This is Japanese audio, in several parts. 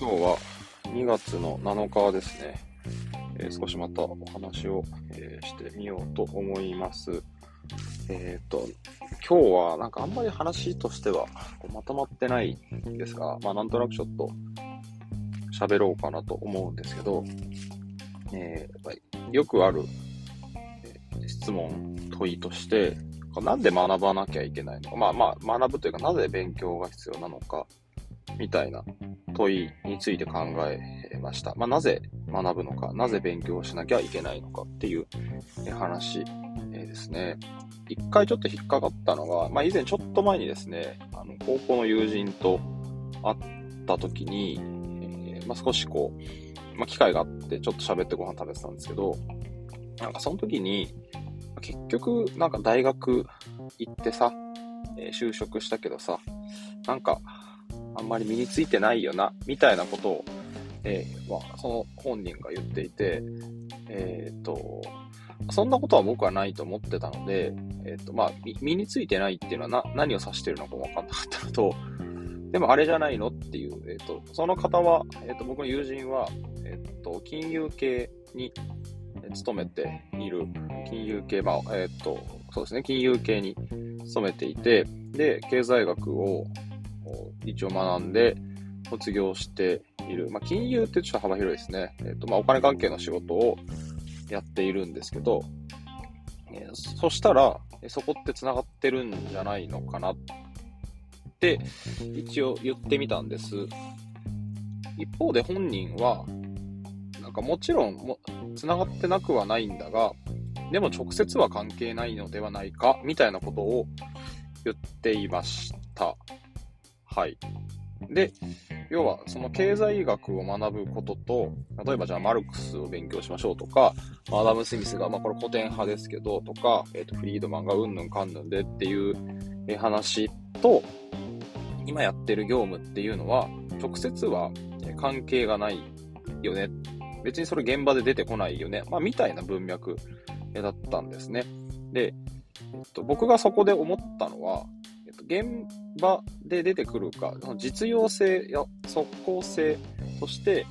今日は2月の7日ですね。えー、少しまたお話を、えー、してみようと思います。えっ、ー、と、今日はなんかあんまり話としてはまとまってないんですが、まあなんとなくちょっと喋ろうかなと思うんですけど、えー、よくある、え質問、問いとして、なんで学ばなきゃいけないのか、まあまあ学ぶというかなぜ勉強が必要なのか、みたいな問いについて考えました。まあ、なぜ学ぶのか、なぜ勉強しなきゃいけないのかっていう話ですね。一回ちょっと引っかかったのが、まあ、以前ちょっと前にですね、あの高校の友人と会った時に、えー、まあ、少しこう、まあ、機会があってちょっと喋ってご飯食べてたんですけど、なんかその時に、結局なんか大学行ってさ、え、就職したけどさ、なんかあんまり身についてないよな、みたいなことを、えー、まあ、その本人が言っていて、えっ、ー、と、そんなことは僕はないと思ってたので、えっ、ー、と、まあ、身についてないっていうのはな何を指してるのか分かんなかったのと、でもあれじゃないのっていう、えっ、と、その方は、えっ、と、僕の友人は、えっ、と、金融系に勤めている、金融系、まあ、えっ、と、そうですね、金融系に勤めていて、で、経済学を一応学んで、卒業している。まあ、金融ってちょっと幅広いですね。えっ、ー、と、まあ、お金関係の仕事をやっているんですけど、えー、そしたら、そこって繋がってるんじゃないのかなって、一応言ってみたんです。一方で本人は、なんかもちろんも、繋がってなくはないんだが、でも直接は関係ないのではないか、みたいなことを言っていました。はい。で、要はその経済学を学ぶことと、例えばじゃあマルクスを勉強しましょうとか、アダム・スミスが、まあこれ古典派ですけど、とか、えっ、ー、と、フリードマンがうんぬんかんぬんでっていう話と、今やってる業務っていうのは、直接は関係がないよね。別にそれ現場で出てこないよね。まあ、みたいな文脈だったんですね。で、えっと、僕がそこで思ったのは、現場で出てくるか、実用性や即効性として、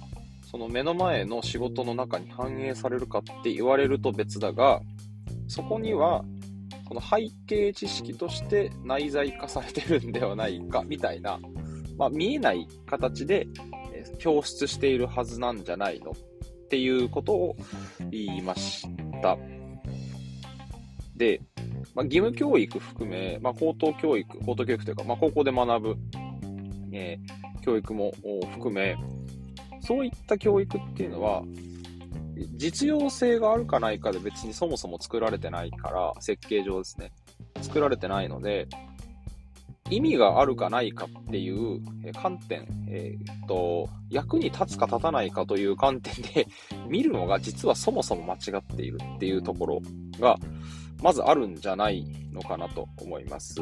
その目の前の仕事の中に反映されるかって言われると別だが、そこには、この背景知識として内在化されてるんではないか、みたいな、まあ、見えない形で表出しているはずなんじゃないの？っていうことを言いました。で、まあ、義務教育含め、まあ、高等教育、高等教育というか、まあ、高校で学ぶ、えー、教育も含め、そういった教育っていうのは、実用性があるかないかで別にそもそも作られてないから、設計上ですね。作られてないので、意味があるかないかっていう観点、えー、っと、役に立つか立たないかという観点で見るのが実はそもそも間違っているっていうところが、まずあるんじゃないのかなと思います。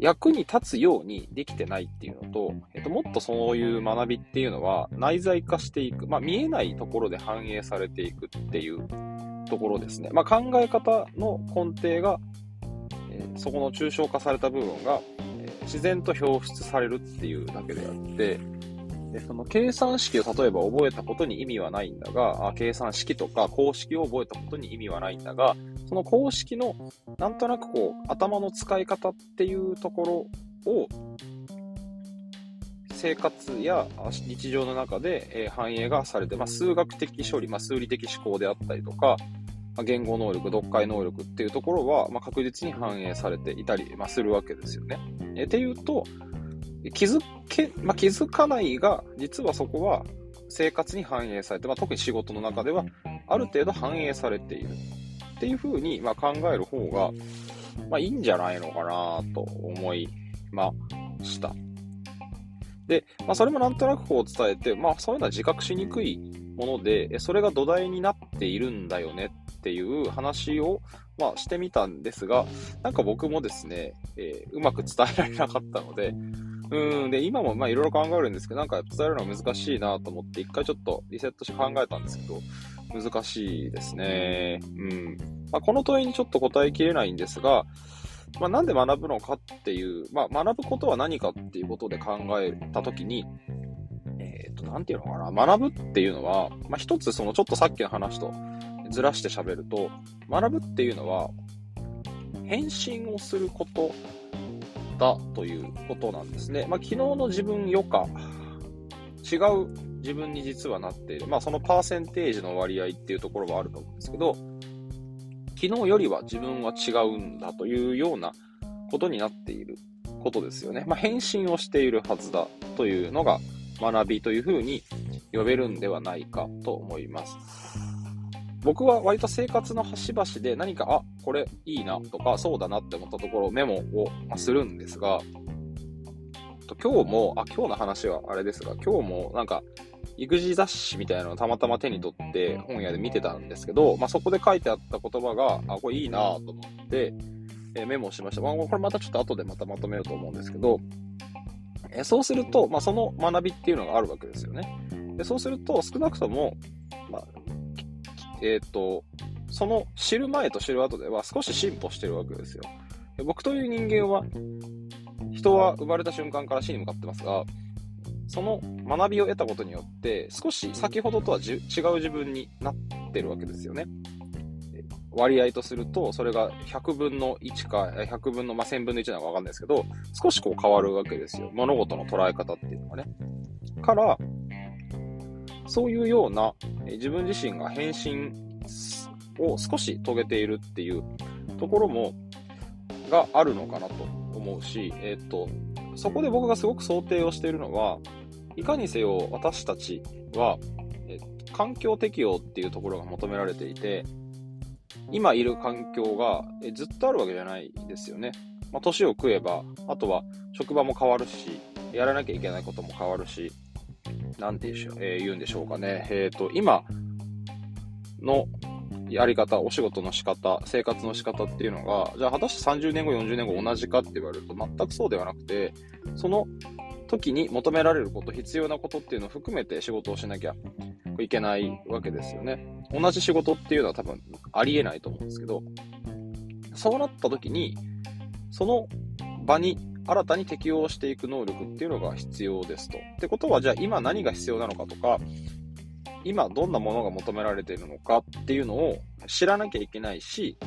役に立つようにできてないっていうのと、えっと、もっとそういう学びっていうのは内在化していく、まあ、見えないところで反映されていくっていうところですね。まあ、考え方の根底が、えー、そこの抽象化された部分が、えー、自然と表出されるっていうだけであって、でその計算式を例えば覚えたことに意味はないんだが、計算式とか公式を覚えたことに意味はないんだが、その公式のなんとなくこう頭の使い方っていうところを生活や日常の中で反映がされて、まあ、数学的処理、まあ、数理的思考であったりとか、まあ、言語能力、読解能力っていうところは、ま、確実に反映されていたり、ま、するわけですよね。えっていうと、気づけ、まあ、気づかないが、実はそこは生活に反映されて、ま、特に仕事の中ではある程度反映されているっていうふうに、まあ、考える方が、まあ、いいんじゃないのかなと思いました。で、まあ、それもなんとなくこう伝えて、まあ、そういうのは自覚しにくいもので、それが土台になっているんだよねっていう話を、まあ、してみたんですが、なんか僕もですね、えー、うまく伝えられなかったので、うん。で、今もいろいろ考えるんですけど、なんか伝えるのは難しいなと思って、一回ちょっとリセットして考えたんですけど、難しいですね。うん。まあ、この問いにちょっと答えきれないんですが、まあ、なんで学ぶのかっていう、まあ、学ぶことは何かっていうことで考えたときに、えっ、ー、と、なんていうのかな、学ぶっていうのは、まあ、一つそのちょっとさっきの話とずらして喋ると、学ぶっていうのは、返信をすることだということなんですね。まあ、昨日の自分よか、違う自分に実はなっている。まあ、そのパーセンテージの割合っていうところはあると思うんですけど、昨日よりは自分は違うんだというようなことになっていることですよね。まあ、返信をしているはずだというのが学びというふうに呼べるんではないかと思います。僕は割と生活の端々で何か、あ、これいいなとか、そうだなって思ったところをメモをするんですが、今日も、あ、今日の話はあれですが、今日もなんか、育児雑誌みたいなのをたまたま手に取って本屋で見てたんですけど、まあ、そこで書いてあった言葉が、あ、これいいなと思って、えー、メモしました。まあ、これまたちょっと後でまたまとめようと思うんですけど、えー、そうすると、まあ、その学びっていうのがあるわけですよね。でそうすると、少なくとも、まあ、えっ、ー、と、その知る前と知る後では少し進歩してるわけですよ。で僕という人間は、人は生まれた瞬間から死に向かってますが、その学びを得たことによって、少し先ほどとは違う自分になってるわけですよね。割合とすると、それが100分の1か、100分の、まあ、1000分の1なのかわかんないですけど、少しこう変わるわけですよ。物事の捉え方っていうのがね。から、そういうような、自分自身が変身を少し遂げているっていうところも、があるのかなと思うし、えっ、と、そこで僕がすごく想定をしているのは、いかにせよ私たちは、え環境適応っていうところが求められていて、今いる環境がえずっとあるわけじゃないですよね。まあ、年を食えば、あとは職場も変わるし、やらなきゃいけないことも変わるし、なんて言う,、んでしょうかね。えっ、と、今のやり方、お仕事の仕方、生活の仕方っていうのが、じゃあ果たして30年後、40年後同じかって言われると全くそうではなくて、その時に求められること、必要なことっていうのを含めて仕事をしなきゃいけないわけですよね。同じ仕事っていうのは多分ありえないと思うんですけど、そうなった時に、その場に新たに適応していく能力っていうのが必要ですと。ってことは、じゃあ今何が必要なのかとか、今どんなものが求められているのかっていうのを知らなきゃいけないし、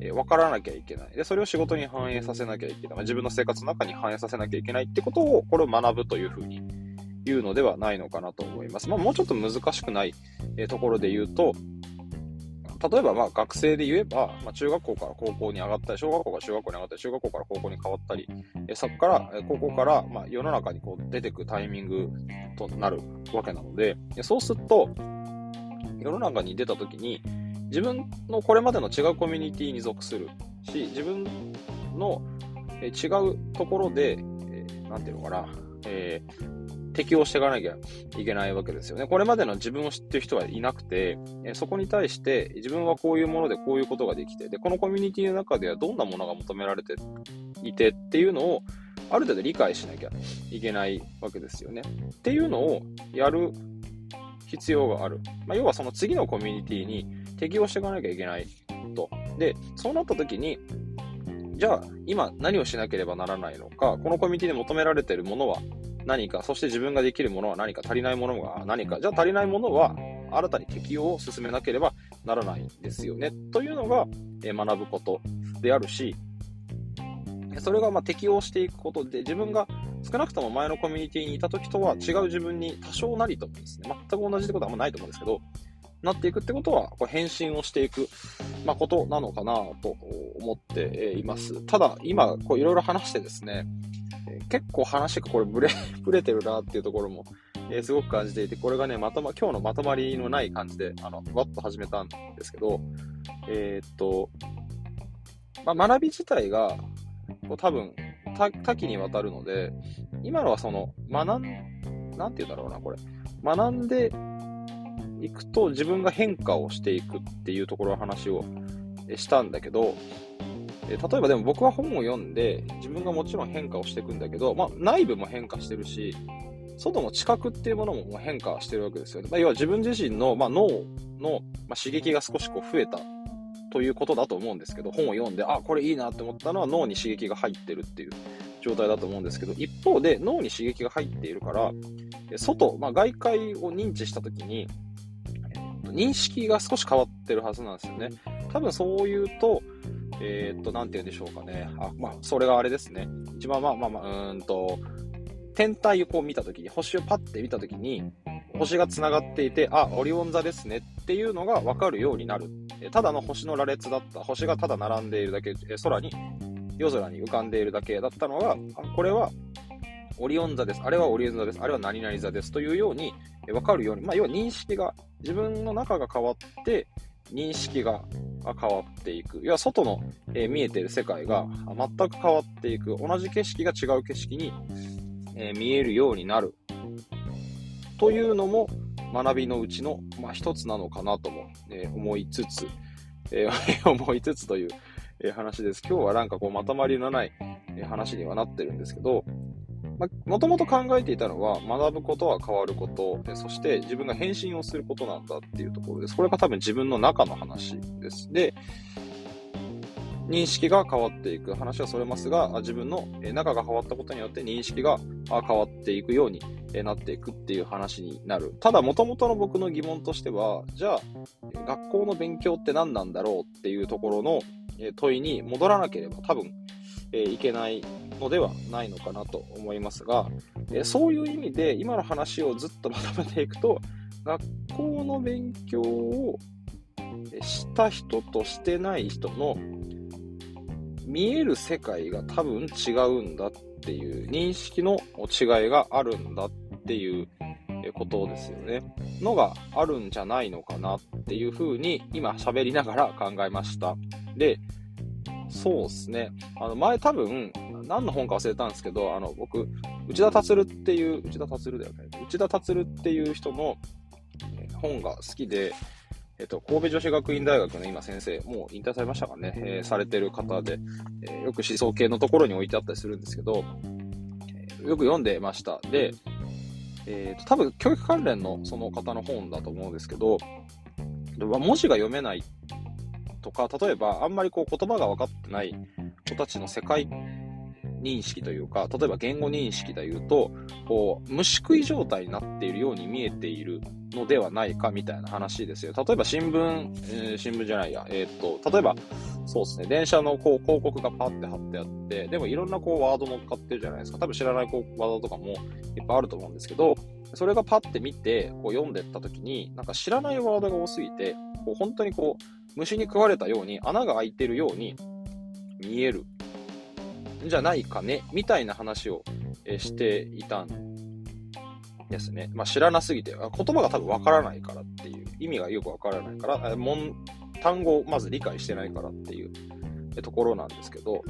えー、分からなきゃいけない。で、それを仕事に反映させなきゃいけない。自分の生活の中に反映させなきゃいけないってことを、これを学ぶというふうに言うのではないのかなと思います。まあ、もうちょっと難しくない、えー、ところで言うと、例えばまあ学生で言えば、まあ、中学校から高校に上がったり、小学校から中学校に上がったり、中学校から高校に変わったり、えそこから、高校からまあ世の中にこう出てくタイミングとなるわけなので、そうすると、世の中に出た時に、自分のこれまでの違うコミュニティに属するし、自分の違うところで、えー、なんていうのかな、えー、適応していかなきゃいけないわけですよね。これまでの自分を知ってる人はいなくて、そこに対して自分はこういうものでこういうことができて、で、このコミュニティの中ではどんなものが求められていてっていうのを、ある程度理解しなきゃいけないわけですよね。っていうのをやる必要がある。まあ、要はその次のコミュニティに適応していかなきゃいけないと。で、そうなった時に、じゃあ今何をしなければならないのか、このコミュニティで求められているものは何か、そして自分ができるものは何か、足りないものが何か、じゃあ足りないものは新たに適用を進めなければならないんですよね。というのが、え学ぶことであるし、それがま適応していくことで、自分が少なくとも前のコミュニティにいた時とは違う自分に多少なりともですね、全く同じってことはあんまないと思うんですけど、なっていくってことは、これ変身をしていく、ま、ことなのかなと思っています。ただ、今、いろいろ話してですね、結構話がこれブレ、ブレてるなっていうところも、えー、すごく感じていて、これがね、まとま、今日のまとまりのない感じで、あの、わっと始めたんですけど、えー、っと、まあ、学び自体が、こう多分、多岐にわたるので、今のはその、学ん、なんて言うんだろうな、これ。学んでいくと自分が変化をしていくっていうところの話をしたんだけど、え例えばでも僕は本を読んで自分がもちろん変化をしていくんだけど、まあ、内部も変化してるし外の知覚っていうものも変化してるわけですよね。まあ、要は自分自身の、まあ、脳の、ま刺激が少しこう増えたということだと思うんですけど本を読んであこれいいなって思ったのは脳に刺激が入ってるっていう状態だと思うんですけど一方で脳に刺激が入っているから外、まあ、外界を認知したときに、認識が少し変わってるはずなんですよね。多分そう言うと、えー、っと、なんて言うんでしょうかね。あ、まあ、それがあれですね。一番まあまあまあ、うんと、天体をこう見たときに、星をパッて見たときに、星が繋がっていて、あ、オリオン座ですねっていうのがわかるようになる。ただの星の羅列だった。星がただ並んでいるだけ、空に、夜空に浮かんでいるだけだったのが、これはオリオン座です。あれはオリオン座です。あれは何々座です。というように、わかるように、まあ、要は認識が、自分の中が変わって、認識がが変わっていく。要は外の、えー、見えてる世界が全く変わっていく。同じ景色が違う景色に、えー、見えるようになる。というのも学びのうちの、まあ、一つなのかなとも、えー、思いつつ、え 思いつつという、え話です。今日はなんかこうまとまりのない、え話にはなってるんですけど、もともと考えていたのは、学ぶことは変わること、そして自分が変身をすることなんだっていうところです。これが多分自分の中の話です。で、認識が変わっていく話はそれますが、自分の中が変わったことによって認識が変わっていくようになっていくっていう話になる。ただ、もともとの僕の疑問としては、じゃあ、学校の勉強って何なんだろうっていうところの問いに戻らなければ多分、えいけないのではないのかなと思いますが、えそういう意味で今の話をずっとまとめていくと、学校の勉強をした人としてない人の見える世界が多分違うんだっていう認識の違いがあるんだっていうことですよね。のがあるんじゃないのかなっていうふうに今喋りながら考えました。で、そうですね。あの前多分何の本か忘れたんですけど、あの、僕、内田達っていう、内田達だよね。内田達っていう人の本が好きで、えっと、神戸女子学院大学の今先生、もう引退されましたかね、えー、されてる方で、えー、よく思想系のところに置いてあったりするんですけど、えー、よく読んでました。で、えーと、多分教育関連のその方の本だと思うんですけど、文字が読めないとか、例えばあんまりこう言葉が分かってない子たちの世界認識というか、例えば言語認識で言うと、こう、虫食い状態になっているように見えているのではないかみたいな話ですよ。例えば新聞、えー、新聞じゃないや、えー、っと、例えば、そうですね、電車のこう広告がパッて貼ってあって、でもいろんなこうワード乗っかってるじゃないですか。多分知らないこうワードとかもいっぱいあると思うんですけど、それがパッて見て、こう読んでった時に、なんか知らないワードが多すぎて、こう本当にこう、虫に食われたように穴が開いてるように見えるんじゃないかね、みたいな話を、していたんですね。まあ、知らなすぎて、言葉が多分わからないからっていう、意味がよくわからないから、もん単語をまず理解してないからっていうところなんですけど、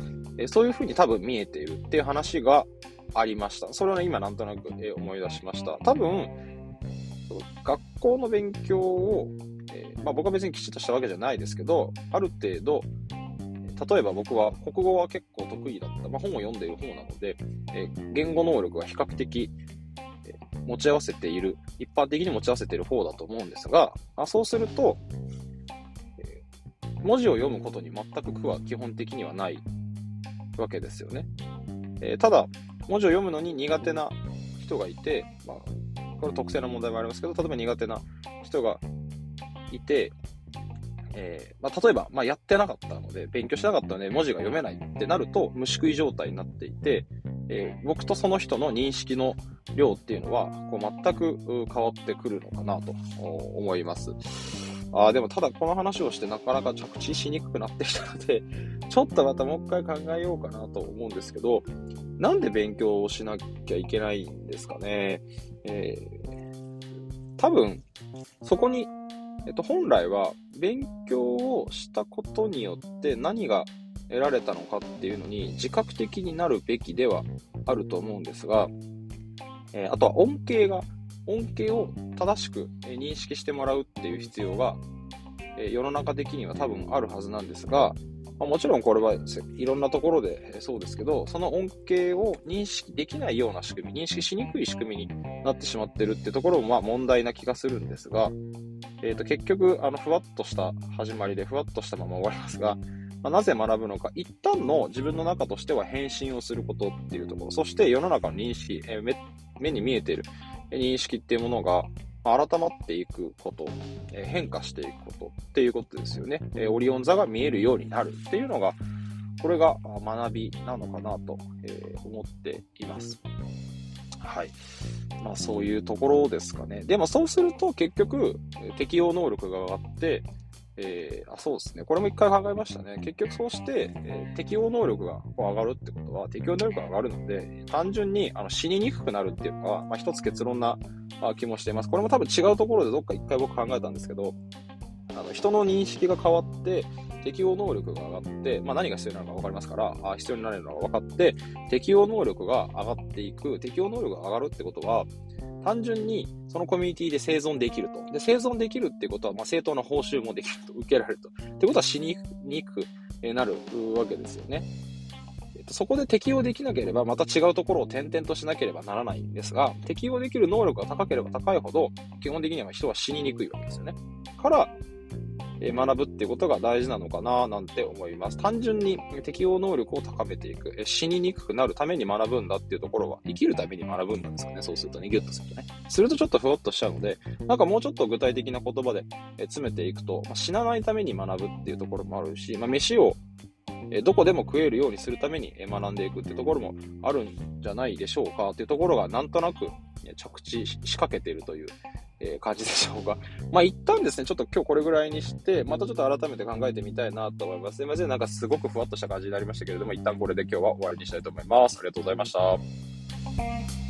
そういうふうに多分見えているっていう話がありました。それを、ね、今なんとなく、思い出しました。多分、学校の勉強を、まあ、僕は別にきちっとしたわけじゃないですけど、ある程度、例えば僕は国語は結構得意だった、まあ、本を読んでいる方なので、え言語能力が比較的、え持ち合わせている、一般的に持ち合わせている方だと思うんですが、あそうすると、え文字を読むことに全く苦は基本的にはないわけですよね。えただ、文字を読むのに苦手な人がいて、まあ、これ特性の問題もありますけど、例えば苦手な人がいて、えー、まあ、例えば、まあ、やってなかったので、勉強しなかったので、文字が読めないってなると、虫食い状態になっていて、えー、僕とその人の認識の量っていうのは、こう全く変わってくるのかなと思います。あでもただこの話をしてなかなか着地しにくくなってきたので、ちょっとまたもう一回考えようかなと思うんですけど、なんで勉強をしなきゃいけないんですかね。えー、多分、そこにえっと、本来は勉強をしたことによって何が得られたのかっていうのに自覚的になるべきではあると思うんですが、えー、あとは恩恵が、恩恵を正しく認識してもらうっていう必要が、えー、世の中的には多分あるはずなんですが、まあ、もちろんこれはいろんなところでそうですけど、その恩恵を認識できないような仕組み、認識しにくい仕組みになってしまってるってところもまあ問題な気がするんですが、えー、と結局、あのふわっとした始まりでふわっとしたまま終わりますが、まあ、なぜ学ぶのか、一旦の自分の中としては返信をすることっていうところ、そして世の中の認識、えー、目に見えている、認識っていうものが改まっていくこと、え変化していくことっていうことですよね。えオリオン座が見えるようになるっていうのが、これが学びなのかなと、え思っています。はい。まあそういうところですかね。でもそうすると結局適応能力が上がって、えー、あそうですね。これも一回考えましたね。結局そうして、えー、適応能力が上がるってことは、適応能力が上がるので、単純にあの死ににくくなるっていうのが、まあ、一つ結論な気もしています。これも多分違うところでどっか一回僕考えたんですけど、あの人の認識が変わって、適応能力が上がって、まあ、何が必要なのか分かりますから、あ必要になれるのが分かって、適応能力が上がっていく、適応能力が上がるってことは、単純にそのコミュニティで生存できると。で、生存できるってことは、まあ、正当な報酬もできると、受けられると。ってことは死ににくくなるわけですよね。そこで適用できなければ、また違うところを転々としなければならないんですが、適用できる能力が高ければ高いほど、基本的には人は死ににくいわけですよね。から、学ぶっていうことが大事なのかななんて思います。単純に適応能力を高めていく、え死ににくくなるために学ぶんだっていうところは、生きるために学ぶんですかね。そうするとね、ギュッとするとね。するとちょっとふわっとしちゃうので、なんかもうちょっと具体的な言葉で詰めていくと、まあ、死なないために学ぶっていうところもあるし、まあ、飯をどこでも食えるようにするために学んでいくっていうところもあるんじゃないでしょうかっていうところがなんとなく着地しかけているというえー、感じでしょうか。まあ、一旦ですね、ちょっと今日これぐらいにして、またちょっと改めて考えてみたいなと思います。すいません、なんかすごくふわっとした感じになりましたけれども、一旦これで今日は終わりにしたいと思います。ありがとうございました。